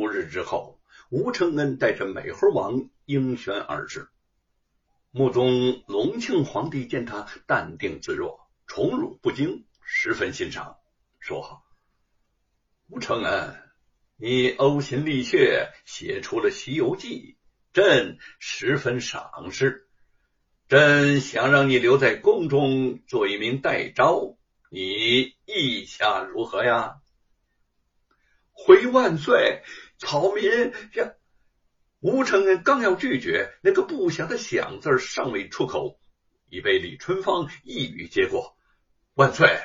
数日之后，吴承恩带着美猴王应选而至。穆宗隆庆皇帝见他淡定自若、宠辱不惊，十分欣赏，说：“吴承恩，你呕心沥血写出了《西游记》，朕十分赏识。朕想让你留在宫中做一名代诏，你意下如何呀？”回万岁！草民呀，吴承恩刚要拒绝，那个不祥的响字尚未出口，已被李春芳一语接过。万岁，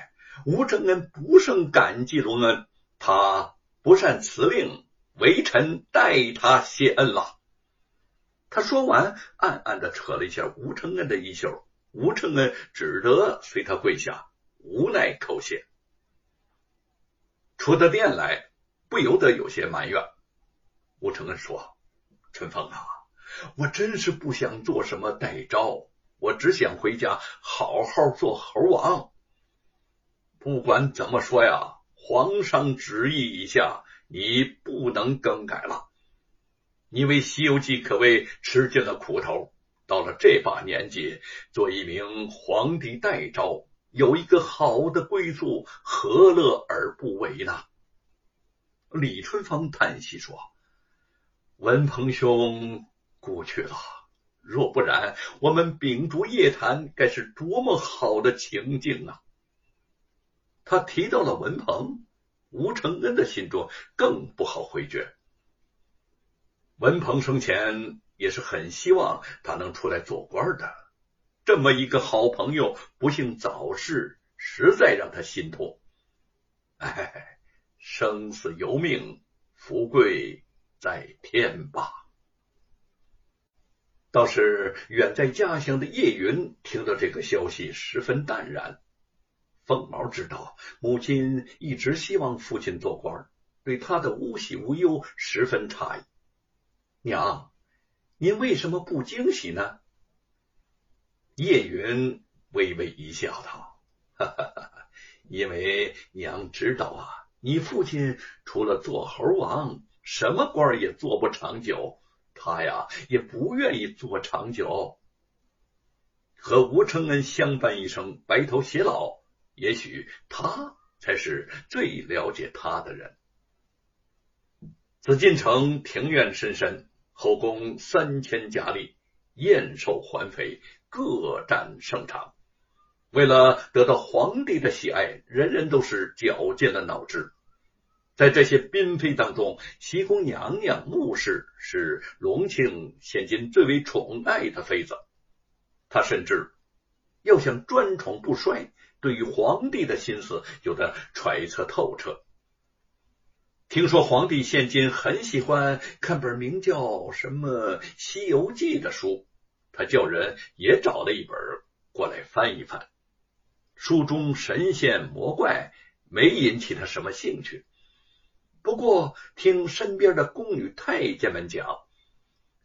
吴承恩不胜感激隆恩，他不善辞令，微臣代他谢恩了。他说完，暗暗的扯了一下吴承恩的衣袖，吴承恩只得随他跪下，无奈叩谢。出得殿来。不由得有些埋怨。吴承恩说：“春风啊，我真是不想做什么代招，我只想回家好好做猴王。不管怎么说呀，皇上旨意已下，你不能更改了。你为《西游记》可谓吃尽了苦头，到了这把年纪，做一名皇帝代招，有一个好的归宿，何乐而不为呢？”李春芳叹息说：“文鹏兄故去了，若不然，我们秉烛夜谈，该是多么好的情景啊！”他提到了文鹏，吴承恩的心中更不好回绝。文鹏生前也是很希望他能出来做官的，这么一个好朋友不幸早逝，实在让他心痛。哎。生死由命，富贵在天吧。倒是远在家乡的叶云听到这个消息，十分淡然。凤毛知道母亲一直希望父亲做官，对他的无喜无忧十分诧异。娘，您为什么不惊喜呢？叶云微微一笑道：“哈哈哈，因为娘知道啊。”你父亲除了做猴王，什么官也做不长久。他呀，也不愿意做长久。和吴承恩相伴一生，白头偕老，也许他才是最了解他的人。紫禁城庭院深深，后宫三千佳丽，燕瘦环肥，各占盛场。为了得到皇帝的喜爱，人人都是绞尽了脑汁。在这些嫔妃当中，西宫娘娘穆氏是隆庆现今最为宠爱的妃子。她甚至要想专宠不衰，对于皇帝的心思有着揣测透彻。听说皇帝现今很喜欢看本名叫什么《西游记》的书，他叫人也找了一本过来翻一翻。书中神仙魔怪没引起他什么兴趣。不过，听身边的宫女太监们讲，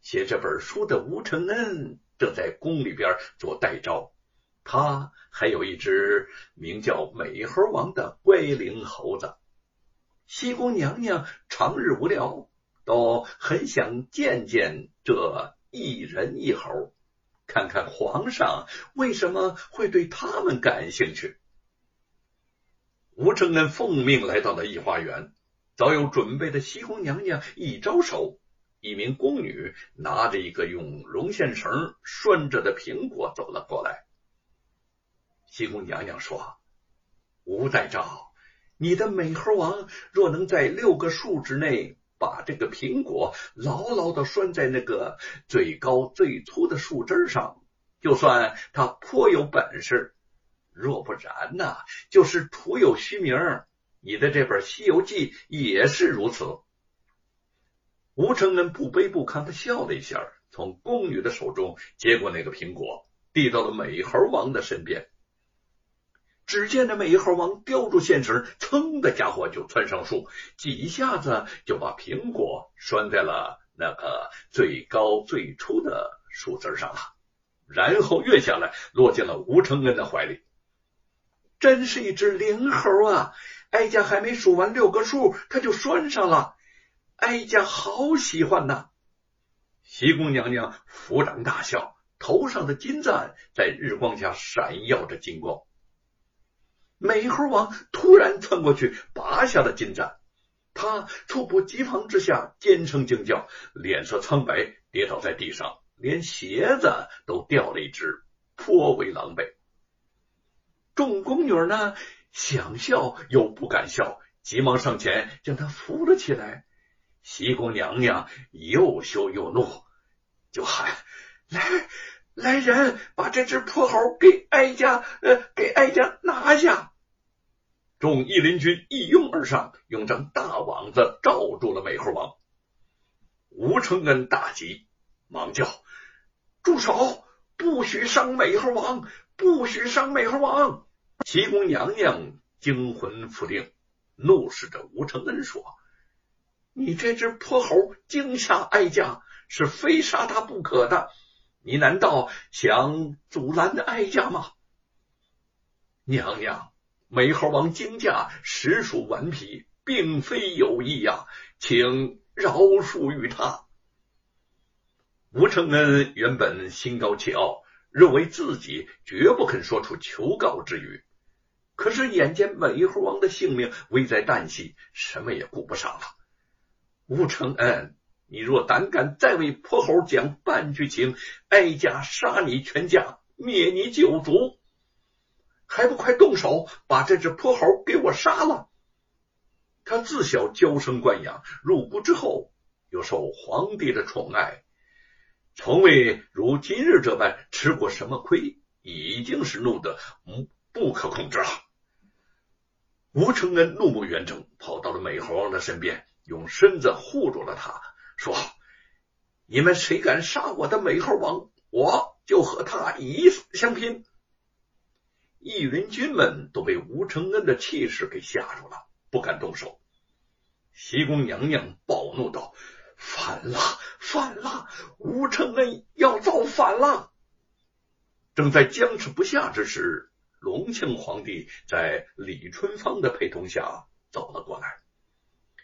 写这本书的吴承恩正在宫里边做代招，他还有一只名叫美猴王的乖灵猴子。西宫娘娘长日无聊，都很想见见这一人一猴，看看皇上为什么会对他们感兴趣。吴承恩奉命来到了御花园。早有准备的西宫娘娘一招手，一名宫女拿着一个用绒线绳拴着的苹果走了过来。西宫娘娘说：“吴代诏，你的美猴王若能在六个数之内把这个苹果牢牢的拴在那个最高最粗的树枝上，就算他颇有本事；若不然呢，就是徒有虚名。”你的这本《西游记》也是如此。吴承恩不卑不亢的笑了一下，从宫女的手中接过那个苹果，递到了美猴王的身边。只见那美猴王叼住线绳，噌的家伙就窜上树，几下子就把苹果拴在了那个最高最粗的树枝上了，然后跃下来，落进了吴承恩的怀里。真是一只灵猴啊！哀家还没数完六个数，他就拴上了。哀家好喜欢呐！西宫娘娘抚掌大笑，头上的金簪在日光下闪耀着金光。美猴王突然窜过去，拔下了金簪。他猝不及防之下，尖声惊叫，脸色苍白，跌倒在地上，连鞋子都掉了一只，颇为狼狈。众宫女呢，想笑又不敢笑，急忙上前将他扶了起来。西宫娘娘又羞又怒，就喊：“来来人，把这只破猴给哀家，呃，给哀家拿下！”众御林军一拥而上，用张大网子罩住了美猴王。吴承恩大急，忙叫：“住手！不许伤美猴王！不许伤美猴王！”齐宫娘娘惊魂甫定，怒视着吴承恩说。你这只泼猴惊吓哀家，是非杀他不可的。你难道想阻拦哀家吗？娘娘，美猴王惊驾实属顽皮，并非有意呀，请饶恕于他。吴承恩原本心高气傲，认为自己绝不肯说出求告之语，可是眼见美猴王的性命危在旦夕，什么也顾不上了。吴承恩，你若胆敢再为泼猴讲半句情，哀家杀你全家，灭你九族，还不快动手把这只泼猴给我杀了！他自小娇生惯养，入宫之后又受皇帝的宠爱，从未如今日这般吃过什么亏，已经是怒得不可控制了。吴承恩怒目圆睁，跑到了美猴王的身边。用身子护住了他，说：“你们谁敢杀我的美猴王，我就和他以死相拼。”义云军们都被吴承恩的气势给吓住了，不敢动手。西宫娘娘暴怒道：“反了，反了！吴承恩要造反了！”正在僵持不下之时，隆庆皇帝在李春芳的陪同下走了过来。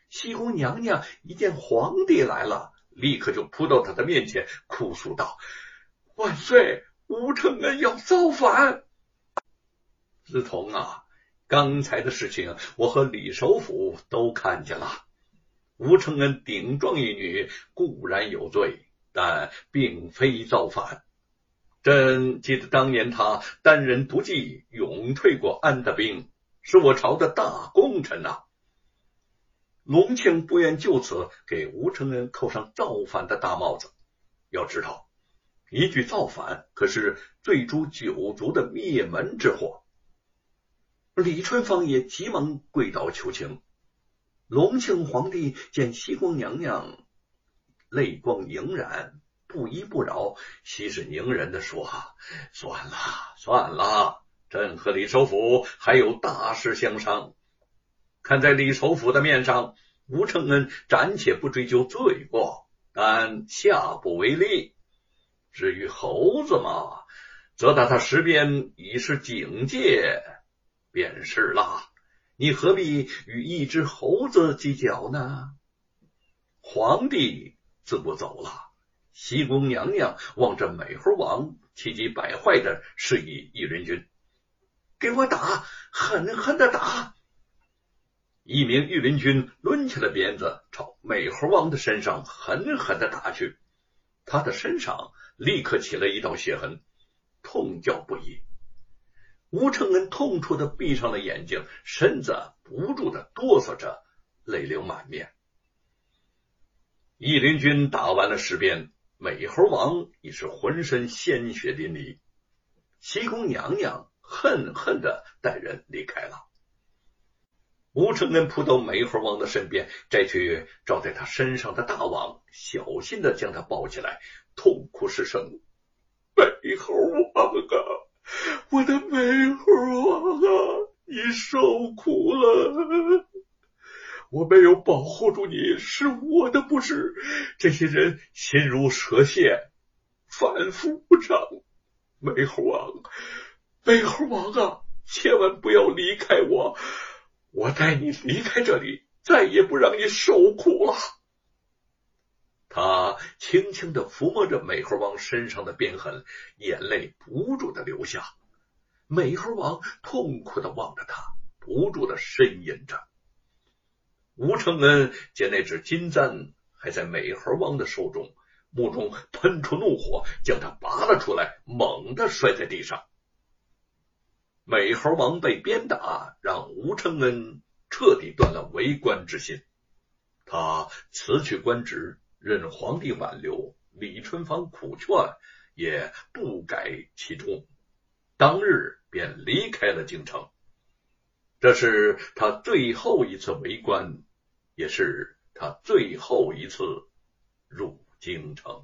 西宫娘娘一见皇帝来了，立刻就扑到他的面前，哭诉道：“万岁，吴承恩要造反！”梓潼啊，刚才的事情我和李首府都看见了。吴承恩顶撞一女固然有罪，但并非造反。朕记得当年他单人独骑，勇退过安德兵，是我朝的大功臣呐。隆庆不愿就此给吴承恩扣上造反的大帽子。要知道，一句造反可是罪诛九族的灭门之祸。李春芳也急忙跪倒求情。隆庆皇帝见西宫娘娘泪光盈然，不依不饶，息事宁人的说：“算了，算了，朕和李首府还有大事相商。”看在李首府的面上，吴承恩暂且不追究罪过，但下不为例。至于猴子嘛，则打他十鞭以示警戒便是了。你何必与一只猴子计较呢？皇帝自不走了。西宫娘娘望着美猴王，气急败坏的示意一人军：“给我打，狠狠的打！”一名御林军抡起了鞭子，朝美猴王的身上狠狠的打去。他的身上立刻起了一道血痕，痛叫不已。吴承恩痛楚的闭上了眼睛，身子不住的哆嗦着，泪流满面。御林军打完了十鞭，美猴王已是浑身鲜血淋漓。西宫娘娘恨恨的带人离开了。吴承恩扑到美猴王的身边，摘去罩在他身上的大网，小心的将他抱起来，痛哭失声：“美猴王啊，我的美猴王啊，你受苦了！我没有保护住你，是我的不是。这些人心如蛇蝎，反复无常。美猴王，美猴王啊，千万不要离开我！”我带你离开这里，再也不让你受苦了。他轻轻的抚摸着美猴王身上的鞭痕，眼泪不住的流下。美猴王痛苦的望着他，不住的呻吟着。吴承恩见那只金簪还在美猴王的手中，目中喷出怒火，将它拔了出来，猛地摔在地上。美猴王被鞭打，让吴承恩彻底断了为官之心。他辞去官职。任皇帝挽留，李春芳苦劝，也不改其衷。当日便离开了京城。这是他最后一次为官，也是他最后一次入京城。